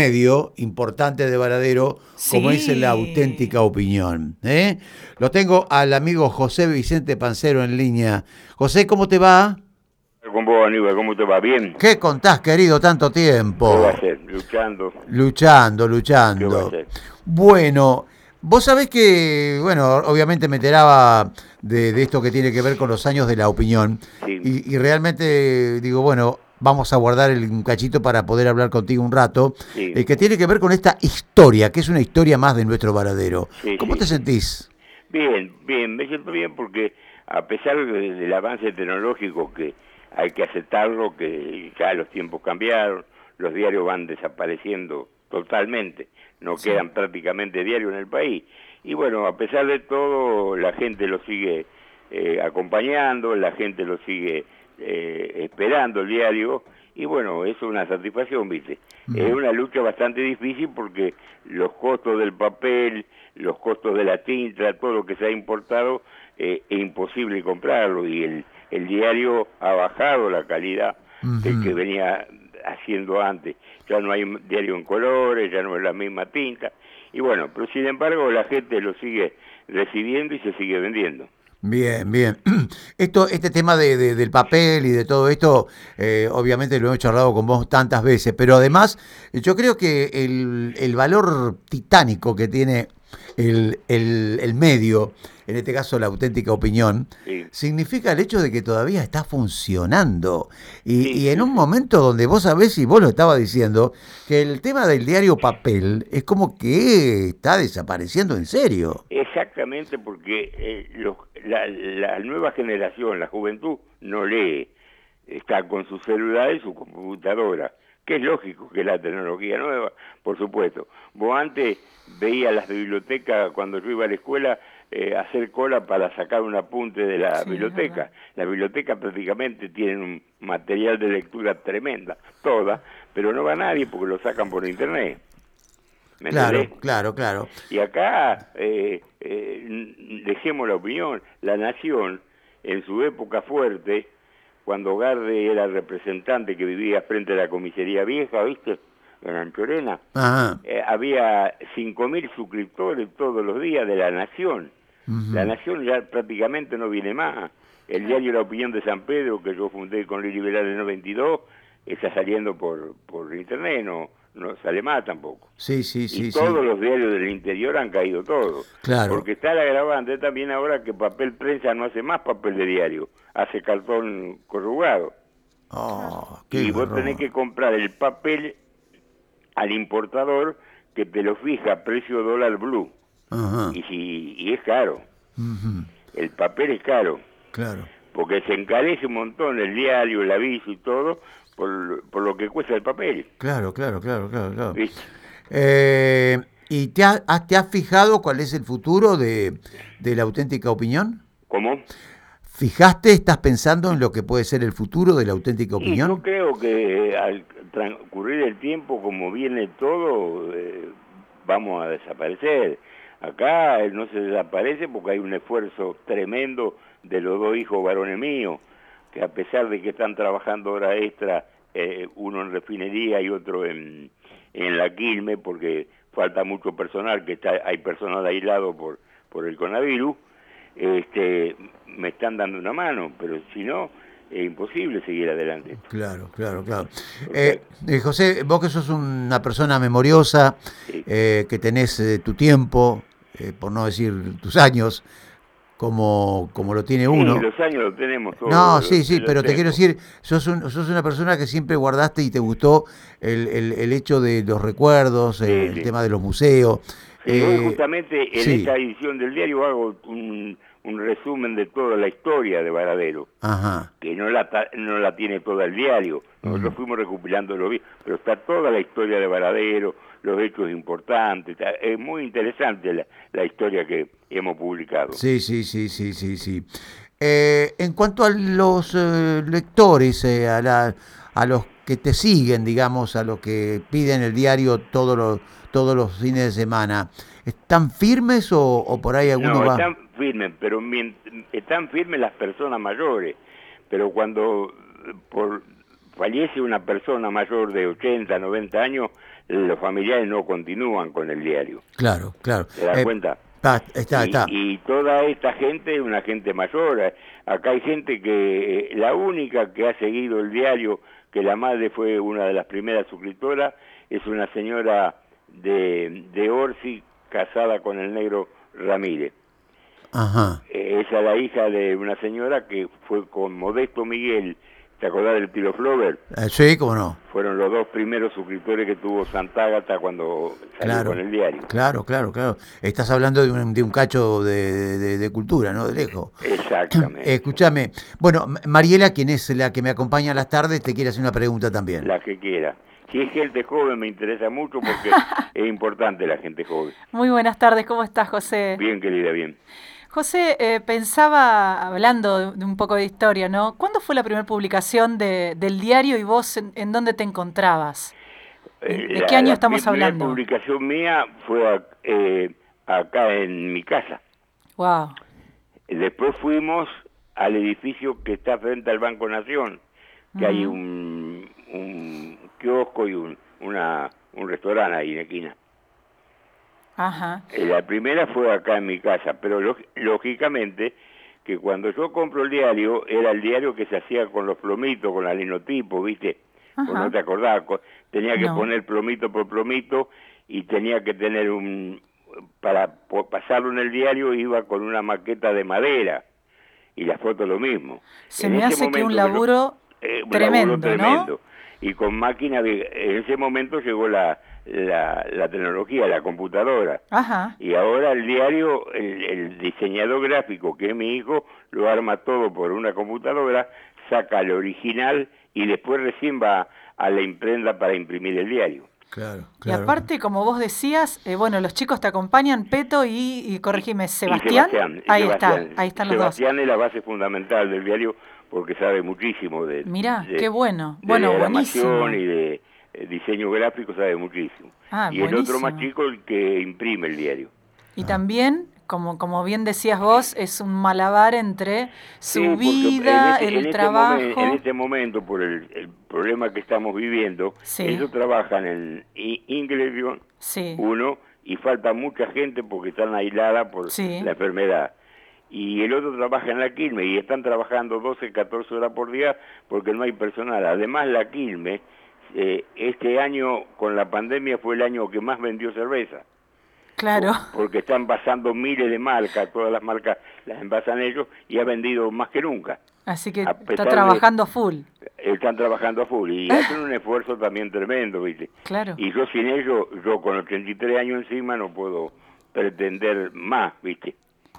medio importante de Varadero como es la auténtica opinión. ¿eh? Lo tengo al amigo José Vicente Pancero en línea. José, ¿cómo te va? ¿Cómo vos, Aníbal? ¿Cómo te va? ¿Bien? ¿Qué contás, querido, tanto tiempo? ¿Qué va a hacer? Luchando. Luchando, luchando. ¿Qué va a hacer? Bueno, vos sabés que, bueno, obviamente me enteraba de, de esto que tiene que ver con los años de la opinión. Sí. Y, y realmente digo, bueno, vamos a guardar el un cachito para poder hablar contigo un rato, Sí. eh, que tiene que ver con esta historia, que es una historia más de nuestro varadero. Sí, ¿Cómo sí. te sentís? Bien, bien, me siento bien porque a pesar de- del avance tecnológico que hay que aceptarlo, que ya los tiempos cambiaron, los diarios van desapareciendo totalmente, no quedan prácticamente diarios en el país. Y bueno, a pesar de todo, la gente lo sigue eh, acompañando, la gente lo sigue eh, esperando el diario, y bueno, eso es una satisfacción, ¿viste? Es una lucha bastante difícil porque los costos del papel, los costos de la tinta, todo lo que se ha importado, eh, es imposible comprarlo y el, el diario ha bajado la calidad del que venía haciendo antes. Ya no hay diario en colores, ya no es la misma tinta. Y bueno, pero sin embargo la gente lo sigue recibiendo y se sigue vendiendo. Bien, bien. Esto, este tema de, de- del papel y de todo esto, eh, obviamente lo hemos charlado con vos tantas veces, pero además yo creo que el, el valor titánico que tiene el, el- el medio, en este caso la auténtica opinión, Sí. significa el hecho de que todavía está funcionando. Y, Sí, y en un momento donde vos sabés, y vos lo estabas diciendo, que el tema del diario papel es como que está desapareciendo en serio. Exactamente porque eh, los- la, la nueva generación, la juventud, no lee, está con su celular y su computadora, que es lógico que la tecnología nueva, por supuesto. Vos antes veías las bibliotecas cuando yo iba a la escuela eh, hacer cola para sacar un apunte de la Sí, biblioteca. Las bibliotecas prácticamente tienen un material de lectura tremenda, todas, pero no va nadie porque lo sacan por internet. ¿Me Claro, entendés? claro, claro. Y acá, eh, eh, dejemos la opinión, la nación, en su época fuerte, cuando Garde era representante que vivía frente a la comisaría vieja, ¿viste? En Anchorena, eh, había 5.000 suscriptores todos los días de la nación. La nación ya prácticamente no viene más. El diario La Opinión de San Pedro, que yo fundé con Lili Liberal en el 92, está saliendo por, por internet, no, no sale más tampoco Sí, sí, y sí, sí. todos los diarios del interior han caído todos. Claro. Porque está el agravante también ahora que papel prensa no hace más papel de diario, hace cartón corrugado. Oh, qué y vos tenés que comprar el papel al importador que te lo fija a precio dólar blue. Ajá. Y, si, y es caro, el papel es caro, Claro. porque se encarece un montón el diario, el aviso y todo, por, por lo que cuesta el papel. Claro, claro, claro, claro, claro. Eh, ¿Y te, ha- has- te has fijado cuál es el futuro de, de la auténtica opinión? ¿Cómo? ¿Fijaste, estás pensando en lo que puede ser el futuro de la auténtica Y yo opinión? creo que eh, al transcurrir el tiempo, como viene todo, eh, vamos a desaparecer. Acá eh, no se desaparece porque hay un esfuerzo tremendo de los dos hijos varones míos, que a pesar de que están trabajando hora extra, eh, uno en refinería y otro en, en la Quilme, porque falta mucho personal, que está, hay personal aislado por, por el coronavirus, este, me están dando una mano, pero si no, es imposible seguir adelante. Claro, claro, claro. Eh, eh, José, vos que sos una persona memoriosa, Sí. eh, que tenés eh, tu tiempo, eh, por no decir tus años, como, como lo tiene uno. Los años los tenemos todos. No, los- sí, sí, los pero te quiero decir, sos, un- sos una persona que siempre guardaste y te gustó el, el- el hecho de los recuerdos, Sí, el tema de los museos. Justamente en esta edición del diario hago un, un resumen de toda la historia de Varadero, Ajá, que no la, no la tiene toda el diario. Nosotros fuimos recopilando lo bien, pero está toda la historia de Varadero, los hechos importantes. está- Es muy interesante la, la historia que hemos publicado. sí, sí, sí, sí, sí, sí. Eh, en cuanto a los eh, lectores, eh, a, la- a los que te siguen, digamos, a los que piden el diario todos los, todos los fines de semana, ¿están firmes o, o por ahí alguno No, va? Firmes, pero están firmes las personas mayores. Pero cuando eh, por fallece una persona mayor de 80, 90 años, los familiares no continúan con el diario. Claro, claro. ¿Te das Eh, cuenta? Está, está, y, está. y toda esta gente es una gente mayor. Eh, Acá hay gente que la única que ha seguido el diario, que la madre fue una de las primeras suscriptoras, es una señora de, de Orsi casada con el negro Ramírez. Ajá. Eh, esa es la hija de una señora que fue con Modesto Miguel, ¿te acordás del Tiro Flover? Eh, sí, cómo no. Fueron los dos primeros suscriptores que tuvo Santa Ágata cuando salió Claro. con el diario. Claro, claro, claro. Estás hablando de un, de un cacho de, de- de cultura, ¿no? De lejos. Exactamente. Escúchame. Bueno, Mariela, quien es la que me acompaña a las tardes, te quiere hacer una pregunta también. la que quiera. Si es gente joven me interesa mucho porque es importante la gente joven. Muy buenas tardes, ¿cómo estás, José? Bien, querida, bien. José, eh, pensaba, hablando de, un poco de historia, ¿no? ¿Cuándo fue la primera publicación de- del diario y vos en, en dónde te encontrabas? Eh, ¿De qué año estamos primera hablando? publicación mía fue eh, acá en mi casa. Wow. Después fuimos al edificio que está frente al Banco Nación, que hay un, un kiosco y un, una, un restaurante ahí en la esquina. Ajá. Eh, La primera fue acá en mi casa, pero lóg- lógicamente que cuando yo compro el diario, era el diario que se hacía con los plomitos, con la linotipo, ¿viste? Ajá. no te acordás, co- tenía que No. poner plomito por plomito y tenía que tener un... Para pasarlo en el diario iba con una maqueta de madera y la foto lo mismo. Se En me hace que un momento lo- laburo eh, un tremendo, laburo ¿no? tremendo. Y con máquina, de, en ese momento llegó la, la, la tecnología, la computadora. Ajá. Y ahora el diario, el, el diseñador gráfico, que es mi hijo, lo arma todo por una computadora, saca el original y después recién va a la imprenta para imprimir el diario. Claro, Y aparte, como vos decías, eh, bueno, los chicos te acompañan, Peto y, y corregime, Y Sebastián. y ahí Sebastián. está, ahí están los Sebastián es la base fundamental del diario porque sabe muchísimo de... Mirá, de- qué bueno. de Bueno, buenísimo. y de diseño gráfico sabe muchísimo. Ah, y el otro más chico el que imprime el diario. Y también, como, como bien decías vos, es un malabar entre Sí, su porque vida, en este- en el este trabajo. momen- en este momento, por el, el problema que estamos viviendo, Sí. ellos trabajan en I- Inglevion, Sí, uno, y falta mucha gente porque están aisladas por Sí. la enfermedad. Y el otro trabaja en la Quilme y están trabajando 12, 14 horas por día porque no hay personal. Además, la Quilme, eh, este año con la pandemia fue el año que más vendió cerveza. claro. Porque están pasando miles de marcas, todas las marcas las envasan ellos y ha vendido más que nunca. Así que a está de- trabajando full. Están trabajando a full y hacen un esfuerzo también tremendo, ¿viste? Claro. Y yo sin ellos, yo con 83 años encima no puedo pretender más, ¿viste?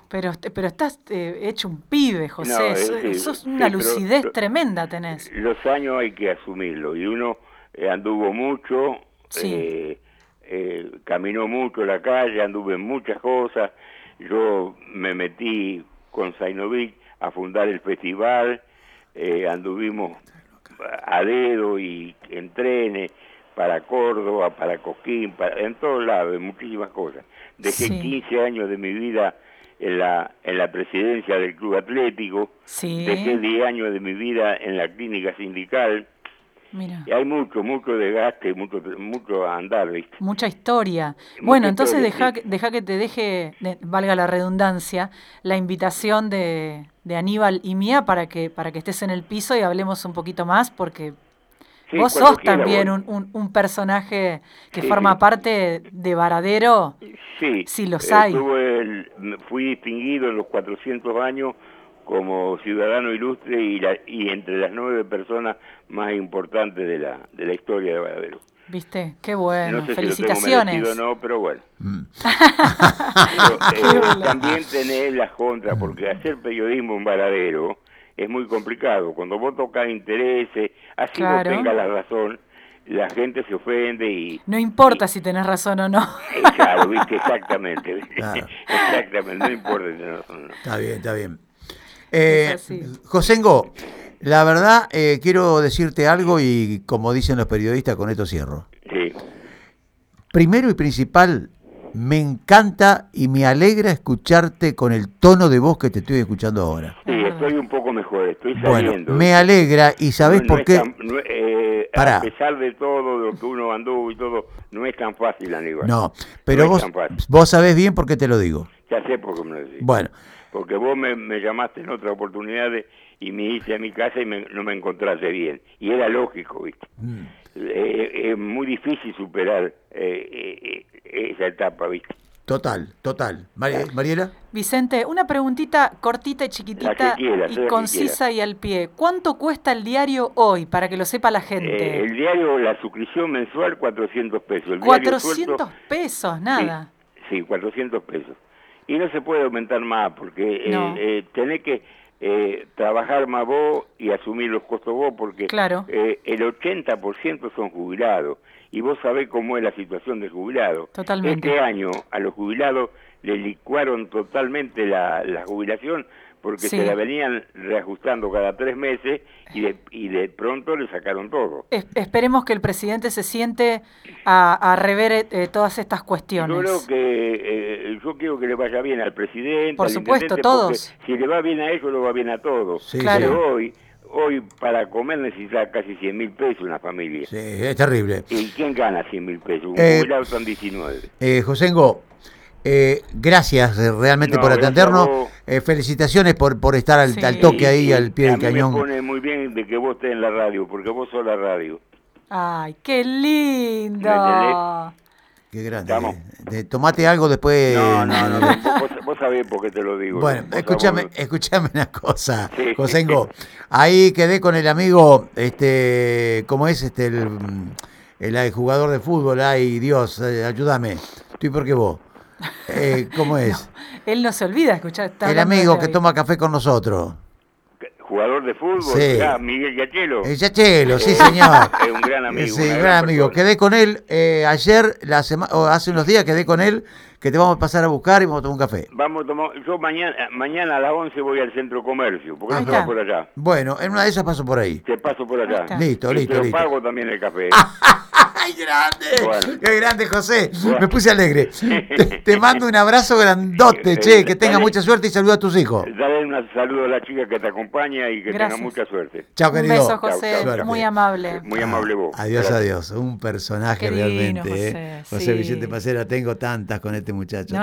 Pero, pero estás eh, hecho un pibe, José. No, Sos- sí, sos sí, una lucidez pero- tremenda tenés. Los años hay que asumirlo y uno eh, anduvo mucho, Sí. eh, eh, caminó mucho la calle, anduve en muchas cosas. Yo me metí con Zainovich a fundar el festival, anduvimos a dedo y en trenes para Córdoba, para Coquín, para, en todos lados, en muchísimas cosas. Dejé Sí. 15 años de mi vida en la, en la presidencia del Club Atlético, Sí. dejé 10 años de mi vida en la clínica sindical, Mira. y hay mucho, mucho desgaste, mucho, mucho andar, ¿viste? Mucha historia. Mucha Bueno, entonces deja, sí. deja que te deje, de- valga la redundancia, la invitación de, de Aníbal y mía para que, para que estés en el piso y hablemos un poquito más, porque Sí, vos sos quiera, también voy. un, un- un personaje que Sí, forma parte de Varadero. Sí, Sí, los eh, hay. el- fui distinguido en los 400 años como ciudadano ilustre y, la- y entre las nueve personas más importantes de la, de la historia de Varadero. ¿Viste? Qué bueno. no sé si Felicitaciones. lo tengo o no, pero bueno. Mm. Pero, eh, también tenés las contras, porque hacer periodismo en Varadero es muy complicado. Cuando vos tocas intereses, así Claro. vos tengas la razón, la gente se ofende y... No importa si tenés razón o no. Eh, Claro, viste, exactamente. ¿viste? Claro. Exactamente, no importa. si tenés razón o no. Está bien, está bien. Eh. Josengo, la verdad, eh, quiero decirte algo y como dicen los periodistas, con esto cierro. Sí. Primero y principal, me encanta y me alegra escucharte con el tono de voz que te estoy escuchando ahora. Sí, estoy un poco mejor, estoy Bueno, saliendo. me alegra y ¿sabés No- no por qué? tan- no- eh, Pará. a pesar de todo lo que uno anduvo y todo, no es tan fácil, Aníbal. No, pero vos, vos sabés bien por qué te lo digo. Ya sé por qué me lo decís. Bueno, Porque vos me, me llamaste en otra oportunidad de- y me hice a mi casa y me- no me encontraste bien. Y era lógico, ¿viste? Mm. Eh, es muy difícil superar eh, eh, eh, esa etapa, ¿viste? total, total. Mari- Mariela, Vicente, una preguntita cortita y chiquitita quiera, y concisa y al pie. ¿Cuánto cuesta el diario hoy para que lo sepa la Eh, gente? el diario, la suscripción mensual, 400 pesos. El diario 400 suelto, pesos, nada. Sí, sí, 400 pesos. Y no se puede aumentar más porque eh, No. eh, tenés que eh, trabajar más vos y asumir los costos vos porque Claro. eh, el 80% son jubilados y vos sabés cómo es la situación del jubilado. Totalmente. Este año a los jubilados le licuaron totalmente la, la jubilación porque Sí. se la venían reajustando cada tres meses y de, y de pronto le sacaron todo. Es- esperemos que el presidente se siente a, a rever eh, todas estas cuestiones. Yo creo que eh, yo quiero que le vaya bien al presidente, Por al supuesto, intendente, todos. porque Si le va bien a ellos, le va bien a todos. Sí, Claro. Pero hoy, hoy para comer necesita casi 100 mil pesos una familia. sí, es terrible. ¿Y quién gana 100 mil pesos? Un Eh, jubilado son 19. Eh, Josengo, eh, gracias eh, realmente No, por atendernos. Eh, felicitaciones por, por estar al, Sí. al toque ahí, Y- al pie del mí me cañón. pone muy bien de que vos estés en la radio, porque vos sos la radio. Ay, qué lindo. ¿Me Qué grande. De- tomate algo después. No, no, no, no, vos, vos sabés por qué te lo digo. Bueno, escúchame, sabés- escúchame una cosa, Sí. Josengo. Ahí quedé con el amigo, este, ¿cómo es este el, el, el jugador de fútbol? Ay, Dios, ayúdame. Estoy porque vos. Eh, ¿Cómo es? Él no se olvida escuchar. está el amigo que toma café con nosotros. Jugador de fútbol, Sí. ya, Miguel Yachelo. El Yachelo, sí, Eh, señor. Es un gran amigo. Sí, gran gran amigo. persona. Quedé con él eh, ayer, la o hace unos días quedé con él, que te vamos a pasar a buscar y vamos a tomar un café. Vamos a tomar, yo mañana, mañana a las 11 voy al centro comercio, porque no está. por allá. Bueno, en una de esas paso por ahí. Te paso por allá. está. Listo, Y listo, te listo. pago también el café. ¡Ay, grande! Bueno. ¡Qué grande, José! Bueno. Me puse alegre. Te, te mando un abrazo grandote, che. Que tengas Dale. mucha suerte y saluda a tus hijos. Dale un saludo a la chica que te acompaña y que Gracias. tenga mucha suerte. Chao, Un querido. beso, José. Chau, chau. Muy amable. Muy amable vos. Adiós, Gracias. adiós. Un personaje realmente. ¿eh? José, José sí. Vicente Pacera, tengo tantas con este muchacho. No,